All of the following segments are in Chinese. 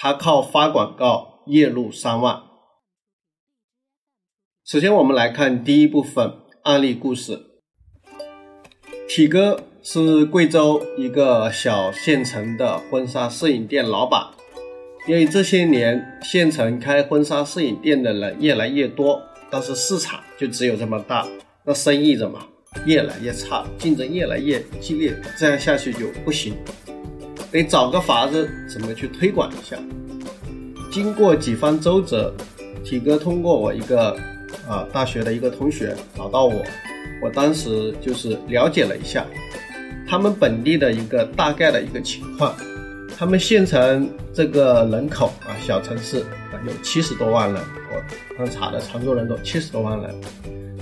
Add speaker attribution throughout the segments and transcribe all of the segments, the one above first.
Speaker 1: 他靠发广告月入三万。首先，我们来看第一部分案例故事。体哥是贵州一个小县城的婚纱摄影店老板。因为这些年县城开婚纱摄影店的人越来越多，但是市场就只有这么大，那生意怎么越来越差，竞争越来越激烈，这样下去就不行。得找个法子怎么去推广一下。经过几番周折，体哥通过我一个啊大学的一个同学找到我，我当时就是了解了一下他们本地的一个大概的一个情况。他们县城这个人口啊，小城市啊有七十多万人，我刚查的常住人口七十多万人。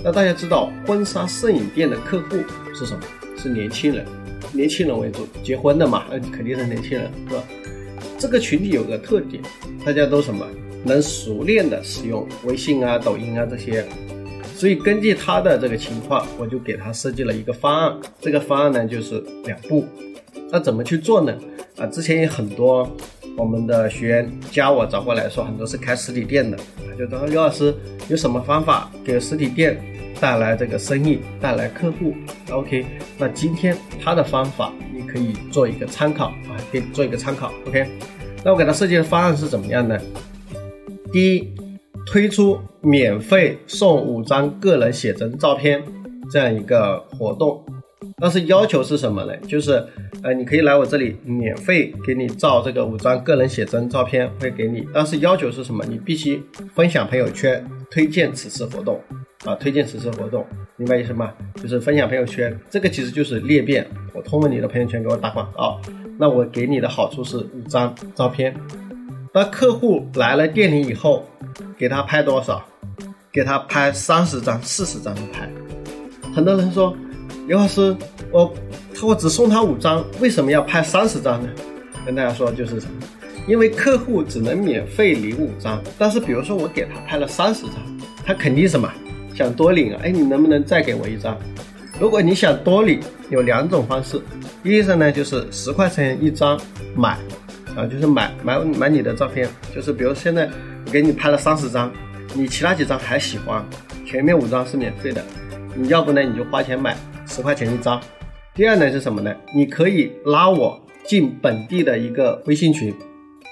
Speaker 1: 那大家知道婚纱摄影店的客户是什么？是年轻人。年轻人为主，结婚的嘛，那肯定是年轻人，是吧？这个群体有个特点，大家都什么能熟练的使用微信啊、抖音啊这些，所以根据他的这个情况，我就给他设计了一个方案。这个方案呢就是两步，那怎么去做呢？啊，之前有很多我们的学员加我找过来说，很多是开实体店的，就说刘老师有什么方法给实体店？带来这个生意，带来客户，OK。那今天他的方法你可以做一个参考啊，可以做一个参考，OK。那我给他设计的方案是怎么样呢？第一，推出免费送五张个人写真照片这样一个活动，但是要求是什么呢？就是呃，你可以来我这里免费给你照这个五张个人写真照片，会给你，但是要求是什么？你必须分享朋友圈，推荐此次活动。啊，推荐此次活动，明白意思吗？就是分享朋友圈，这个其实就是裂变。我通过你的朋友圈给我打广告，那我给你的好处是五张照片。当客户来了店里以后，给他拍多少？给他拍三十张、四十张的拍。很多人说，刘老师，我我只送他五张，为什么要拍三十张呢？跟大家说就是？因为客户只能免费领五张，但是比如说我给他拍了三十张，他肯定什么？想多领啊？哎，你能不能再给我一张？如果你想多领，有两种方式。第一种呢，就是十块钱一张买，啊，就是买买买你的照片。就是比如现在我给你拍了三十张，你其他几张还喜欢，前面五张是免费的。你要不呢，你就花钱买十块钱一张。第二呢是什么呢？你可以拉我进本地的一个微信群，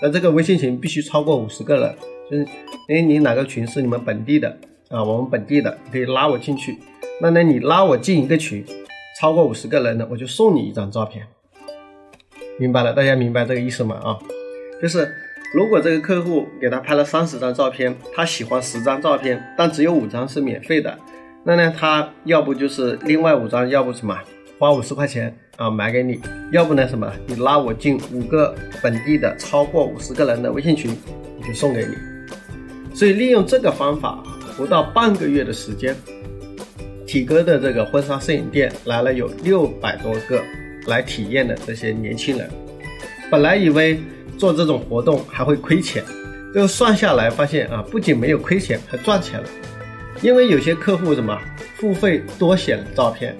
Speaker 1: 那这个微信群必须超过五十个人。就是，哎，你哪个群是你们本地的？啊，我们本地的可以拉我进去，那呢，你拉我进一个群，超过五十个人的，我就送你一张照片，明白了？大家明白这个意思吗？啊，就是如果这个客户给他拍了三十张照片，他喜欢十张照片，但只有五张是免费的，那呢，他要不就是另外五张，要不什么花五十块钱啊买给你，要不呢什么，你拉我进五个本地的超过五十个人的微信群，我就送给你。所以利用这个方法。不到半个月的时间，体哥的这个婚纱摄影店来了有六百多个来体验的这些年轻人。本来以为做这种活动还会亏钱，又算下来发现啊，不仅没有亏钱，还赚钱了。因为有些客户什么付费多选照片，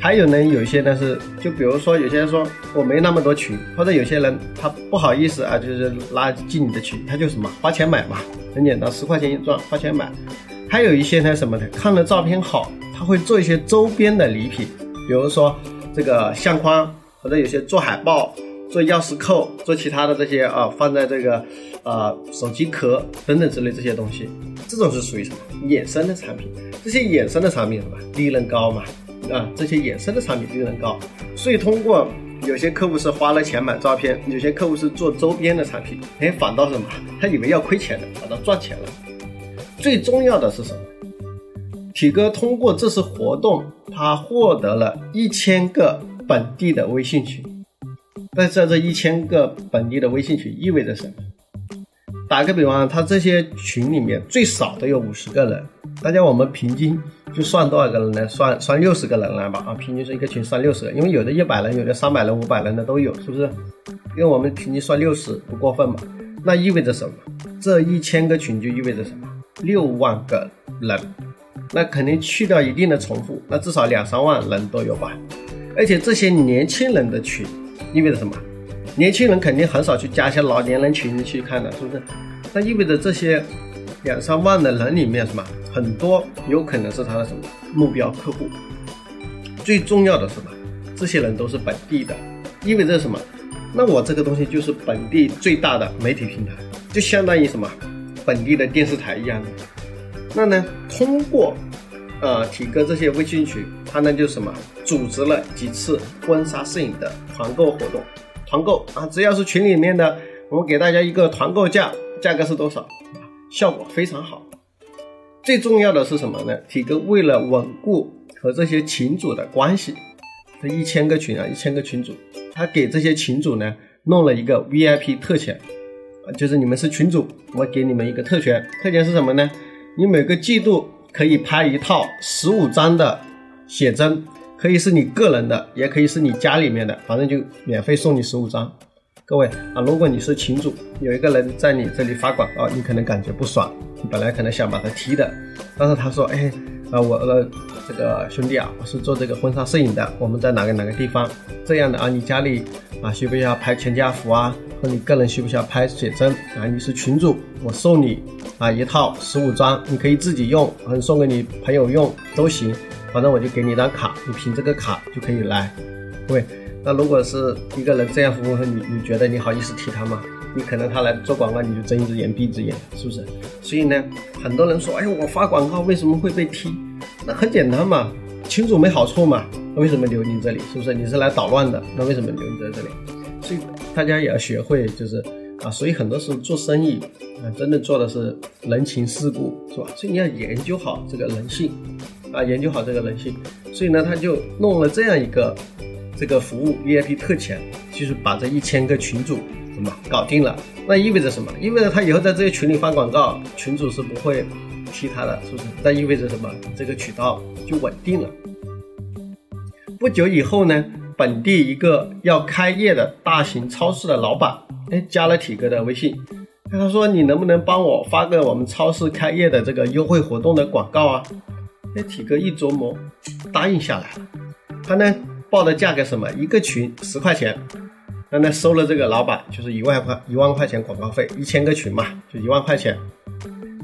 Speaker 1: 还有呢，有些呢是就比如说有些人说我没那么多群，或者有些人他不好意思啊，就是拉进你的群，他就什么花钱买嘛。很简单，十块钱一张，花钱买。还有一些呢，什么的，看了照片好，他会做一些周边的礼品，比如说这个相框，或者有些做海报、做钥匙扣、做其他的这些啊，放在这个呃手机壳等等之类这些东西，这种是属于什么衍生的产品？这些衍生的产品什么利润高嘛？啊，这些衍生的产品利润高，所以通过。有些客户是花了钱买照片，有些客户是做周边的产品，哎，反倒什么？他以为要亏钱的，反倒赚钱了。最重要的是什么？体哥通过这次活动，他获得了一千个本地的微信群。那在这一千个本地的微信群意味着什么？打个比方，他这些群里面最少都有五十个人，大家我们平均就算多少个人呢？算算六十个人来吧啊，平均是一个群算六十个，因为有的一百人，有的三百人、五百人的都有，是不是？因为我们平均算六十不过分嘛。那意味着什么？这一千个群就意味着什么？六万个人，那肯定去掉一定的重复，那至少两三万人都有吧。而且这些年轻人的群意味着什么？年轻人肯定很少去加一些老年人群去看的，是不是？那意味着这些两三万的人里面，什么很多有可能是他的什么目标客户。最重要的是什么？这些人都是本地的，意味着什么？那我这个东西就是本地最大的媒体平台，就相当于什么本地的电视台一样的。那呢，通过呃体哥这些微信群，他呢就什么组织了几次婚纱摄影的团购活动。团购啊，只要是群里面的，我们给大家一个团购价，价格是多少？效果非常好。最重要的是什么呢？体哥为了稳固和这些群主的关系，这一千个群啊，一千个群主，他给这些群主呢弄了一个 VIP 特权啊，就是你们是群主，我给你们一个特权，特权是什么呢？你每个季度可以拍一套十五张的写真。可以是你个人的，也可以是你家里面的，反正就免费送你十五张。各位啊，如果你是群主，有一个人在你这里发广告，你可能感觉不爽，你本来可能想把他踢的，但是他说，哎，啊我呃这个兄弟啊，我是做这个婚纱摄影的，我们在哪个哪个地方这样的啊，你家里啊需不需要拍全家福啊？和你个人需不需要拍写真啊？你是群主，我送你啊一套十五张，你可以自己用，或者送给你朋友用都行。反正我就给你一张卡，你凭这个卡就可以来。各位，那如果是一个人这样服务你，你觉得你好意思踢他吗？你可能他来做广告，你就睁一只眼闭一只眼，是不是？所以呢，很多人说，哎，我发广告为什么会被踢？那很简单嘛，群主没好处嘛，为什么留你这里？是不是？你是来捣乱的，那为什么留你在这里？所以大家也要学会，就是啊，所以很多时候做生意啊，真的做的是人情世故，是吧？所以你要研究好这个人性。啊，研究好这个人性，所以呢，他就弄了这样一个这个服务 VIP 特权，就是把这一千个群主什么搞定了？那意味着什么？意味着他以后在这些群里发广告，群主是不会踢他的，是不是？那意味着什么？这个渠道就稳定了。不久以后呢，本地一个要开业的大型超市的老板，哎，加了体哥的微信，他说：“你能不能帮我发个我们超市开业的这个优惠活动的广告啊？”哎体哥一琢磨，答应下来了。他呢报的价格什么？一个群十块钱。那呢收了这个老板就是一万块一万块钱广告费，一千个群嘛，就一万块钱。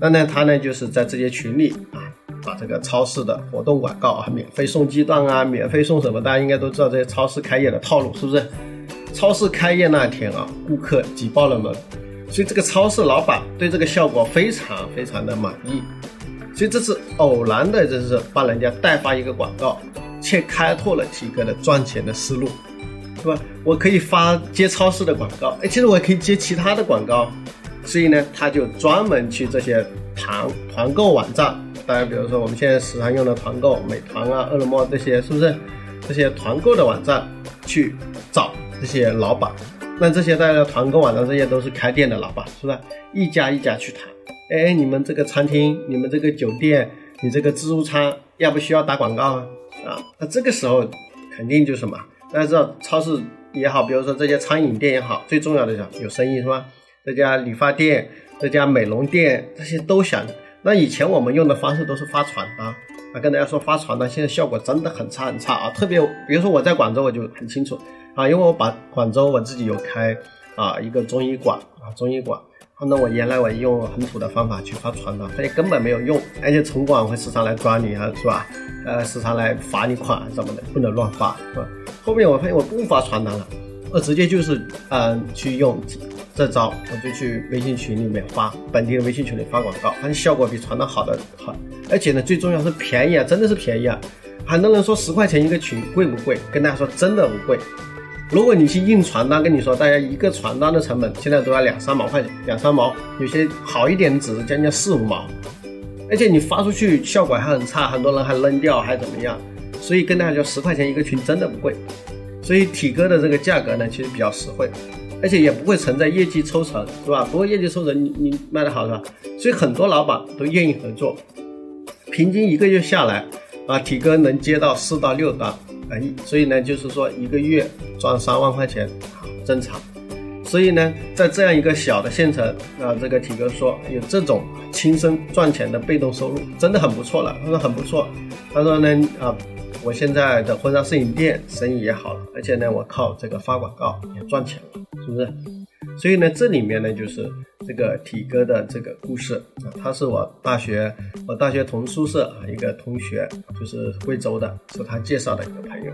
Speaker 1: 那呢他呢就是在这些群里啊，把这个超市的活动广告啊，免费送鸡蛋啊，免费送什么？大家应该都知道这些超市开业的套路，是不是？超市开业那天啊，顾客挤爆了门，所以这个超市老板对这个效果非常非常的满意。所以这是偶然的，这是帮人家代发一个广告，却开拓了几个的赚钱的思路，是吧？我可以发接超市的广告，哎，其实我也可以接其他的广告，所以呢，他就专门去这些团团购网站，当然，比如说我们现在时常用的团购，美团啊、饿了么这些，是不是？这些团购的网站去找这些老板，那这些大家团购网站，这些都是开店的老板，是吧？一家一家去谈。哎，你们这个餐厅，你们这个酒店，你这个自助餐要不需要打广告啊？啊，那这个时候肯定就什么？大家知道超市也好，比如说这些餐饮店也好，最重要的是有生意是吧？这家理发店、这家美容店，这些都想。那以前我们用的方式都是发传单啊，跟大家说发传单，现在效果真的很差很差啊。特别比如说我在广州，我就很清楚啊，因为我把广州我自己有开啊一个中医馆啊中医馆。那我原来我用很土的方法去发传单，发现根本没有用，而且城管会时常来抓你啊，是吧？呃，时常来罚你款什么的，不能乱发，是吧？后面我发现我不发传单了，我直接就是嗯去用这招，我就去微信群里面发本地的微信群里发广告，发现效果比传单好的好，而且呢最重要是便宜啊，真的是便宜啊！很多人说十块钱一个群贵不贵？跟大家说真的不贵。如果你去印传单，跟你说，大家一个传单的成本现在都要两三毛块钱，两三毛，有些好一点的纸将近四五毛，而且你发出去效果还很差，很多人还扔掉，还怎么样？所以跟大家说，十块钱一个群真的不贵，所以体哥的这个价格呢，其实比较实惠。而且也不会存在业绩抽成，是吧？不过业绩抽成，你你卖的好是吧？所以很多老板都愿意合作，平均一个月下来，啊，体哥能接到四到六单，啊，所以呢，就是说一个月赚三万块钱，正常。所以呢，在这样一个小的县城，啊，这个体哥说有这种亲身赚钱的被动收入，真的很不错了。他说很不错，他说呢，啊。我现在的婚纱摄影店生意也好了，而且呢，我靠这个发广告也赚钱了，是不是？所以呢，这里面呢就是这个体哥的这个故事啊，他是我大学我大学同宿舍啊一个同学，就是贵州的，是他介绍的一个朋友，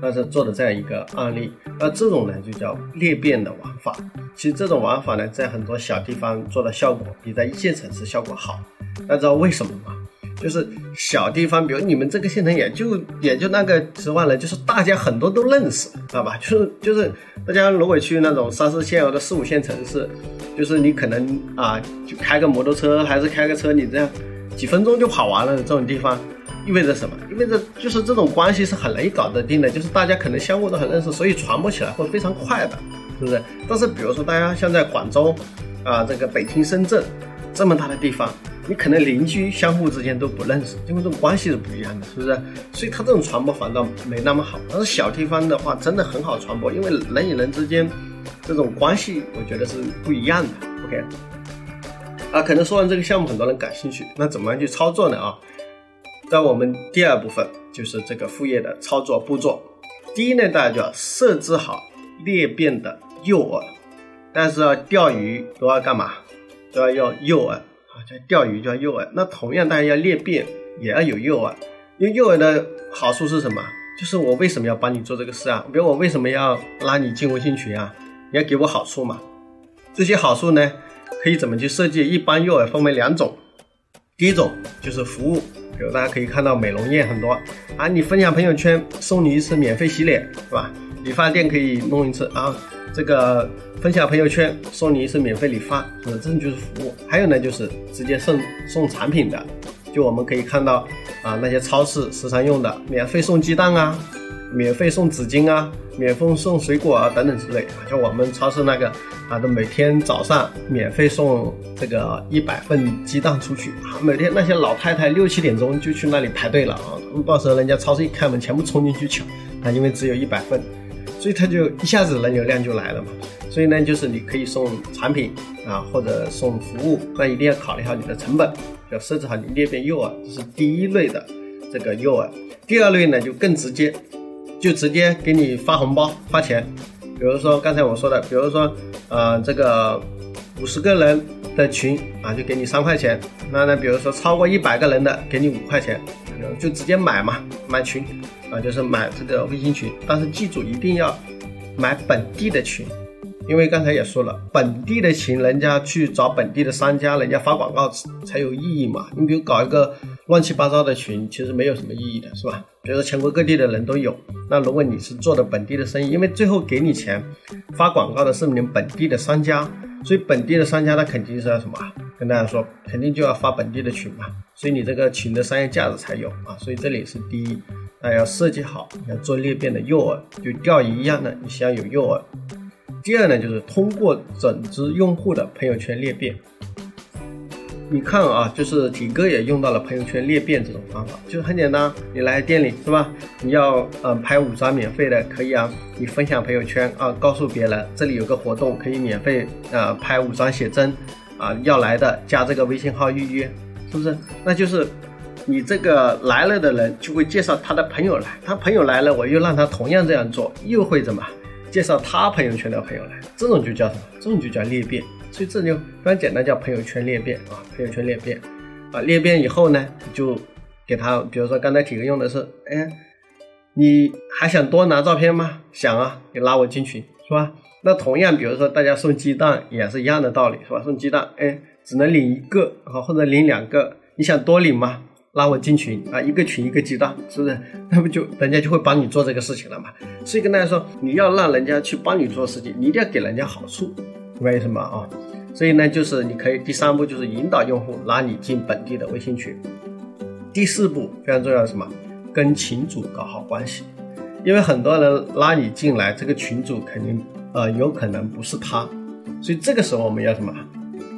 Speaker 1: 他是做的这样一个案例。那这种呢就叫裂变的玩法。其实这种玩法呢，在很多小地方做的效果比在一线城市效果好。大家知道为什么吗？就是小地方，比如你们这个县城也就也就那个十万人，就是大家很多都认识，知道吧？就是就是大家如果去那种三四线或者四五线城市，就是你可能啊，就开个摩托车还是开个车，你这样几分钟就跑完了这种地方，意味着什么？意味着就是这种关系是很容易搞得定的，就是大家可能相互都很认识，所以传播起来会非常快的，是不是？但是比如说大家像在广州啊，这个北京、深圳这么大的地方。你可能邻居相互之间都不认识，因为这种关系是不一样的，是不是？所以它这种传播反倒没那么好。但是小地方的话，真的很好传播，因为人与人之间这种关系，我觉得是不一样的。OK，啊，可能说完这个项目，很多人感兴趣，那怎么样去操作呢？啊，在我们第二部分就是这个副业的操作步骤。第一呢，大家就要设置好裂变的诱饵，但是要钓鱼都要干嘛？都要用诱饵。叫钓鱼叫诱饵，那同样大家要裂变也要有诱饵，因为诱饵的好处是什么？就是我为什么要帮你做这个事啊？比如我为什么要拉你进微信群啊？你要给我好处嘛？这些好处呢，可以怎么去设计？一般诱饵分为两种，第一种就是服务，比如大家可以看到美容院很多啊，你分享朋友圈送你一次免费洗脸，是吧？理发店可以弄一次啊。这个分享朋友圈送你一次免费理发，是这就是服务。还有呢，就是直接送送产品的，就我们可以看到啊，那些超市时常用的，免费送鸡蛋啊，免费送纸巾啊，免费送水果啊等等之类啊。像我们超市那个啊，都每天早上免费送这个一百份鸡蛋出去啊，每天那些老太太六七点钟就去那里排队了啊，到时候人家超市一开门，全部冲进去抢啊，因为只有一百份。所以它就一下子人流量就来了嘛，所以呢，就是你可以送产品啊，或者送服务，但一定要考虑好你的成本，要设置好你裂变诱饵，这是第一类的这个诱饵。第二类呢就更直接，就直接给你发红包发钱，比如说刚才我说的，比如说呃这个五十个人的群啊，就给你三块钱，那呢比如说超过一百个人的给你五块钱，就直接买嘛，买群。啊，就是买这个微信群，但是记住一定要买本地的群，因为刚才也说了，本地的群，人家去找本地的商家，人家发广告才有意义嘛。你比如搞一个乱七八糟的群，其实没有什么意义的，是吧？比如说全国各地的人都有，那如果你是做的本地的生意，因为最后给你钱发广告的是你们本地的商家，所以本地的商家他肯定是要什么？跟大家说，肯定就要发本地的群嘛，所以你这个群的商业价值才有啊。所以这里是第一。那要设计好，你要做裂变的诱饵，就钓鱼一样的，你先要有诱饵。第二呢，就是通过整支用户的朋友圈裂变。你看啊，就是体哥也用到了朋友圈裂变这种方法，就是很简单，你来店里是吧？你要嗯拍五张免费的，可以啊，你分享朋友圈啊，告诉别人这里有个活动，可以免费啊拍五张写真啊，要来的加这个微信号预约，是不是？那就是。你这个来了的人就会介绍他的朋友来，他朋友来了，我又让他同样这样做，又会怎么介绍他朋友圈的朋友来？这种就叫什么？这种就叫裂变。所以这就非常简单，叫朋友圈裂变啊，朋友圈裂变啊，裂变以后呢，你就给他，比如说刚才体哥用的是，哎，你还想多拿照片吗？想啊，你拉我进群是吧？那同样，比如说大家送鸡蛋也是一样的道理是吧？送鸡蛋，哎，只能领一个啊，或者领两个，你想多领吗？拉我进群啊，一个群一个鸡蛋，是不是？那不就人家就会帮你做这个事情了嘛？所以跟大家说，你要让人家去帮你做事情，你一定要给人家好处，为什么啊？所以呢，就是你可以第三步就是引导用户拉你进本地的微信群。第四步非常重要什么？跟群主搞好关系，因为很多人拉你进来，这个群主肯定呃，有可能不是他。所以这个时候我们要什么？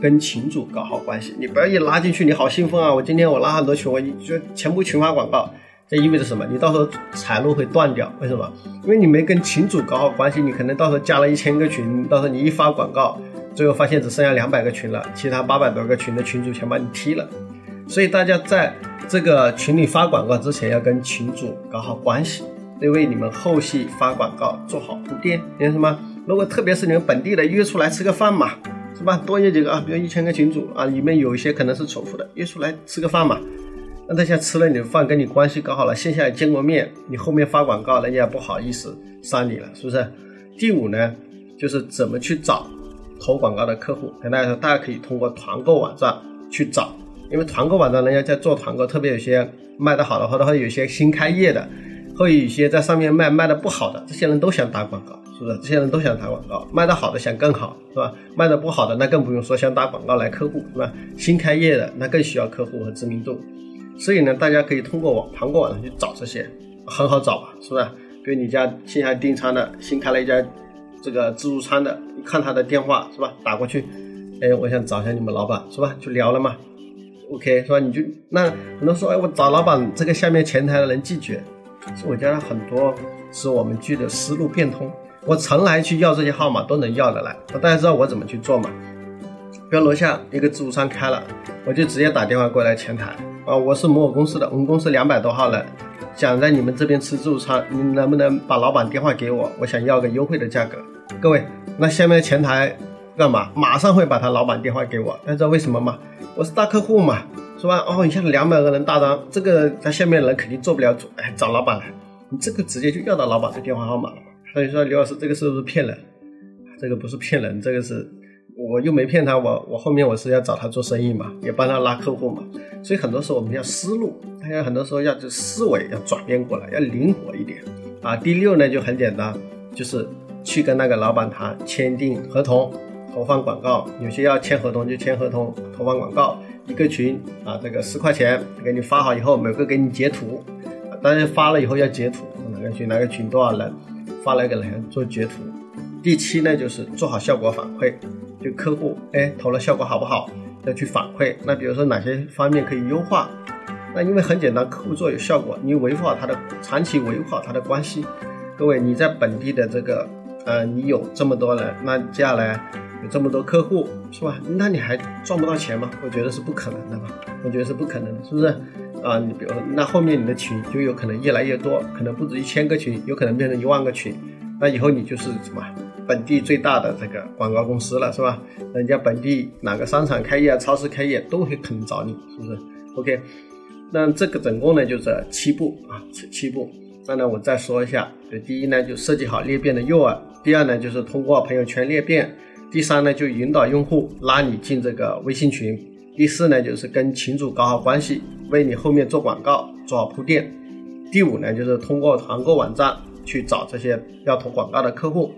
Speaker 1: 跟群主搞好关系。你不要一拉进去，你好兴奋啊！我今天我拉很多群，我就全部群发广告。这意味着什么？你到时候财路会断掉。为什么？因为你没跟群主搞好关系，你可能到时候加了一千个群，到时候你一发广告，最后发现只剩下两百个群了，其他八百多个群的群主全把你踢了。所以大家在这个群里发广告之前，要跟群主搞好关系。为你们后续发广告做好铺垫，明白什么？如果特别是你们本地的约出来吃个饭嘛，是吧？多约几个啊，比如一千个群主啊，里面有一些可能是重复的，约出来吃个饭嘛。那大家吃了你的饭，跟你关系搞好了，线下也见过面，你后面发广告，人家也不好意思删你了，是不是？第五呢，就是怎么去找投广告的客户。跟大家说，大家可以通过团购网站去找，因为团购网站人家在做团购，特别有些卖得好的，或者有些新开业的。会有一些在上面卖卖的不好的，这些人都想打广告，是不是？这些人都想打广告，卖的好的想更好，是吧？卖的不好的那更不用说，想打广告来客户，是吧？新开业的那更需要客户和知名度，所以呢，大家可以通过网团购网上去找这些，很好找吧，是不是？比如你家线下订餐的，新开了一家这个自助餐的，你看他的电话是吧？打过去，哎，我想找一下你们老板，是吧？就聊了嘛，OK，是吧？你就那很多说，哎，我找老板，这个下面前台的人拒绝。是我觉得很多是我们聚的思路变通，我从来去要这些号码都能要得来。大家知道我怎么去做吗？比如楼下一个自助餐开了，我就直接打电话过来前台啊，我是某某公司的，我们公司两百多号人，想在你们这边吃自助餐，你能不能把老板电话给我？我想要个优惠的价格。各位，那下面前台干嘛？马上会把他老板电话给我。大家知道为什么吗？我是大客户嘛。是吧？哦，你像两百个人大单，这个他下面人肯定做不了主，哎，找老板来，你这个直接就要到老板的电话号码了。所以说，刘老师这个是不是骗人？这个不是骗人，这个是我又没骗他，我我后面我是要找他做生意嘛，也帮他拉客户嘛。所以很多时候我们要思路，大家很多时候要就思维要转变过来，要灵活一点啊。第六呢就很简单，就是去跟那个老板谈签订合同，投放广告，有些要签合同就签合同，投放广告。一个群啊，这个十块钱给你发好以后，每个给你截图，当然发了以后要截图，哪个群哪个群多少人，发了给人做截图。第七呢，就是做好效果反馈，就客户哎投了效果好不好，要去反馈。那比如说哪些方面可以优化？那因为很简单，客户做有效果，你维护好他的长期维护好他的关系。各位你在本地的这个呃，你有这么多人，那接下来。有这么多客户是吧？那你还赚不到钱吗？我觉得是不可能的吧。我觉得是不可能的，是不是？啊，你比如说那后面你的群就有可能越来越多，可能不止一千个群，有可能变成一万个群。那以后你就是什么本地最大的这个广告公司了，是吧？人家本地哪个商场开业、超市开业都会可能找你，是不是？OK，那这个总共呢就这七步啊，七步。那呢我再说一下，就第一呢就设计好裂变的诱饵，第二呢就是通过朋友圈裂变。第三呢，就引导用户拉你进这个微信群；第四呢，就是跟群主搞好关系，为你后面做广告做好铺垫；第五呢，就是通过团购网站去找这些要投广告的客户；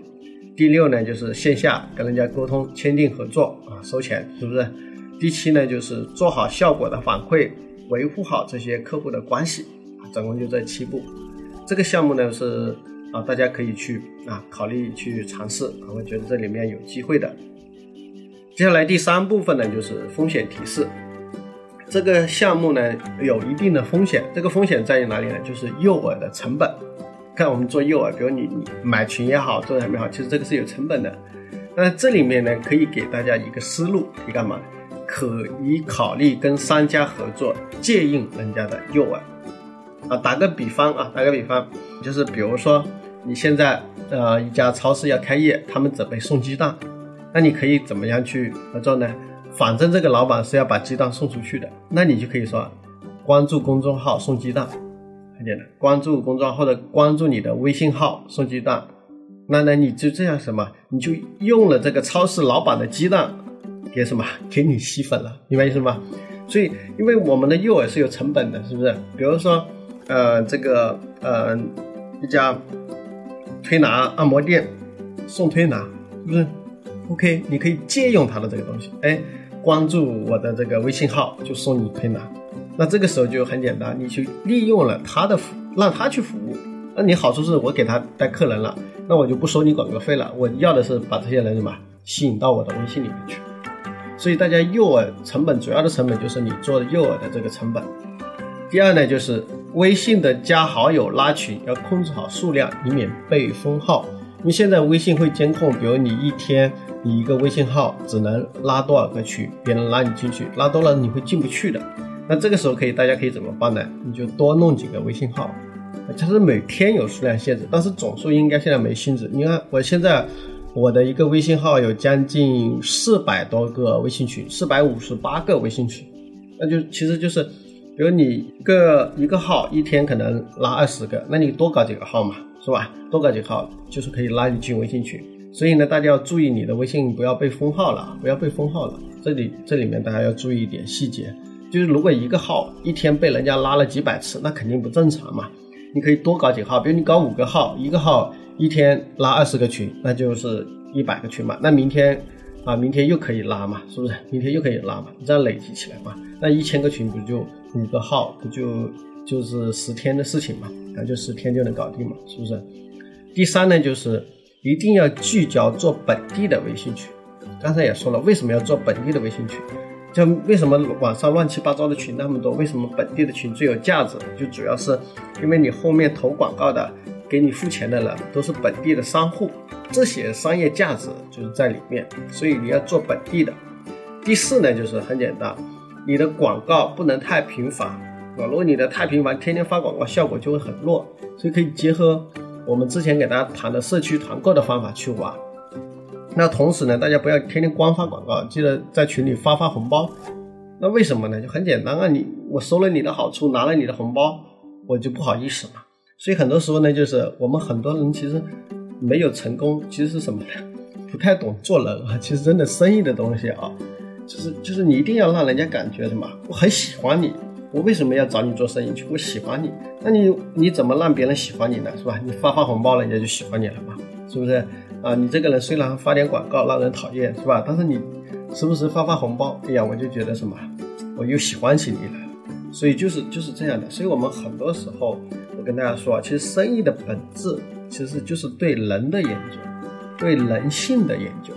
Speaker 1: 第六呢，就是线下跟人家沟通签订合作啊，收钱，是不是？第七呢，就是做好效果的反馈，维护好这些客户的关系啊，总共就这七步。这个项目呢是。啊，大家可以去啊考虑去尝试啊，我觉得这里面有机会的。接下来第三部分呢，就是风险提示。这个项目呢有一定的风险，这个风险在于哪里呢？就是诱饵的成本。看我们做诱饵，比如你你买群也好，做什么也好，其实这个是有成本的。那这里面呢，可以给大家一个思路，你干嘛？可以考虑跟商家合作，借用人家的诱饵。啊，打个比方啊，打个比方，就是比如说。你现在呃一家超市要开业，他们准备送鸡蛋，那你可以怎么样去合作呢？反正这个老板是要把鸡蛋送出去的，那你就可以说关注公众号送鸡蛋，很简单，关注公众号或者关注你的微信号送鸡蛋，那那你就这样什么，你就用了这个超市老板的鸡蛋给什么给你吸粉了，明白意思吗？所以因为我们的诱饵是有成本的，是不是？比如说呃这个呃一家。推拿按摩店送推拿，是不是？OK，你可以借用他的这个东西，哎，关注我的这个微信号就送你推拿。那这个时候就很简单，你去利用了他的服，让他去服务，那你好处是我给他带客人了，那我就不收你广告费了，我要的是把这些人什么吸引到我的微信里面去。所以大家诱饵成本主要的成本就是你做诱饵的这个成本。第二呢，就是微信的加好友拉群要控制好数量，以免被封号。因为现在微信会监控，比如你一天你一个微信号只能拉多少个群，别人拉你进去，拉多了你会进不去的。那这个时候可以，大家可以怎么办呢？你就多弄几个微信号，它是每天有数量限制，但是总数应该现在没限制。你看我现在。我的一个微信号有将近四百多个微信群，四百五十八个微信群，那就其实就是，比如你一个一个号一天可能拉二十个，那你多搞几个号嘛，是吧？多搞几个号就是可以拉你进微信群。所以呢，大家要注意你的微信不要被封号了，不要被封号了。这里这里面大家要注意一点细节，就是如果一个号一天被人家拉了几百次，那肯定不正常嘛。你可以多搞几个号，比如你搞五个号，一个号。一天拉二十个群，那就是一百个群嘛。那明天啊，明天又可以拉嘛，是不是？明天又可以拉嘛，这样累积起来嘛，那一千个群不就五个号，不就就是十天的事情嘛？那就十天就能搞定嘛，是不是？第三呢，就是一定要聚焦做本地的微信群。刚才也说了，为什么要做本地的微信群？就为什么网上乱七八糟的群那么多？为什么本地的群最有价值？就主要是因为你后面投广告的。给你付钱的人都是本地的商户，这些商业价值就是在里面，所以你要做本地的。第四呢，就是很简单，你的广告不能太频繁啊，如果你的太频繁，天天发广告，效果就会很弱。所以可以结合我们之前给大家谈的社区团购的方法去玩。那同时呢，大家不要天天光发广告，记得在群里发发红包。那为什么呢？就很简单啊，你我收了你的好处，拿了你的红包，我就不好意思嘛。所以很多时候呢，就是我们很多人其实没有成功，其实是什么呢？不太懂做人啊。其实真的生意的东西啊，就是就是你一定要让人家感觉什么？我很喜欢你，我为什么要找你做生意去？我喜欢你，那你你怎么让别人喜欢你呢？是吧？你发发红包，人家就喜欢你了嘛？是不是？啊，你这个人虽然发点广告让人讨厌，是吧？但是你时不时发发红包，哎呀，我就觉得什么？我又喜欢起你了。所以就是就是这样的。所以我们很多时候。我跟大家说，其实生意的本质其实就是对人的研究，对人性的研究，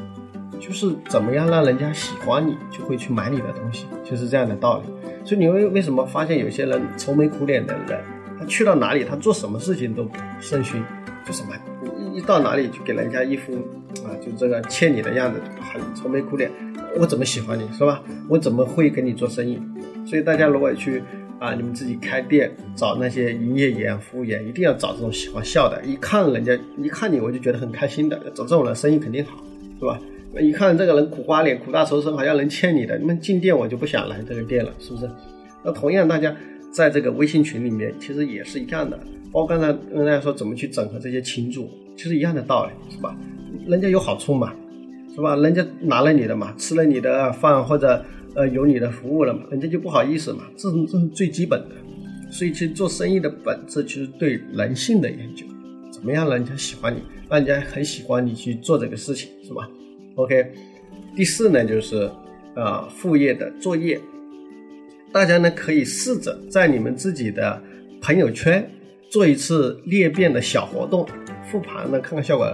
Speaker 1: 就是怎么样让人家喜欢你，就会去买你的东西，就是这样的道理。所以你会为什么发现有些人愁眉苦脸的人，他去到哪里，他做什么事情都顺心，就什么一一到哪里就给人家一副啊，就这个欠你的样子，很愁眉苦脸。我怎么喜欢你是吧？我怎么会跟你做生意？所以大家如果去。啊，你们自己开店找那些营业员、服务员，一定要找这种喜欢笑的。一看人家，一看你，我就觉得很开心的。找这种人，生意肯定好，是吧？一看这个人苦瓜脸、苦大仇深，好像能欠你的，你们进店我就不想来这个店了，是不是？那同样，大家在这个微信群里面，其实也是一样的。包括刚才跟大家说怎么去整合这些群主，其实一样的道理，是吧？人家有好处嘛，是吧？人家拿了你的嘛，吃了你的饭或者。呃，有你的服务了嘛，人家就不好意思嘛，这是这是最基本的。所以，其实做生意的本质其实对人性的研究，怎么样人家喜欢你，让人家很喜欢你去做这个事情，是吧？OK，第四呢，就是呃副业的作业，大家呢可以试着在你们自己的朋友圈做一次裂变的小活动，复盘呢看看效果。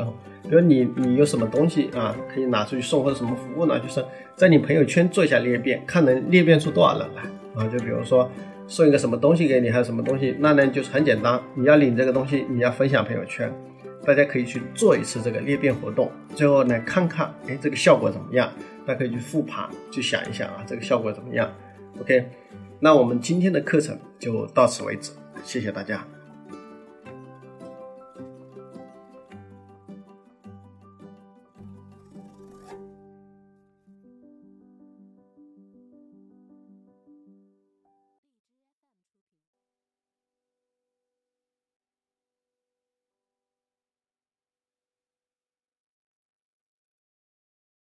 Speaker 1: 比如你你有什么东西啊，可以拿出去送，或者什么服务呢？就是在你朋友圈做一下裂变，看能裂变出多少人来啊？就比如说送一个什么东西给你，还有什么东西，那呢就是很简单，你要领这个东西，你要分享朋友圈，大家可以去做一次这个裂变活动，最后呢看看，哎，这个效果怎么样？大家可以去复盘，去想一想啊，这个效果怎么样？OK，那我们今天的课程就到此为止，谢谢大家。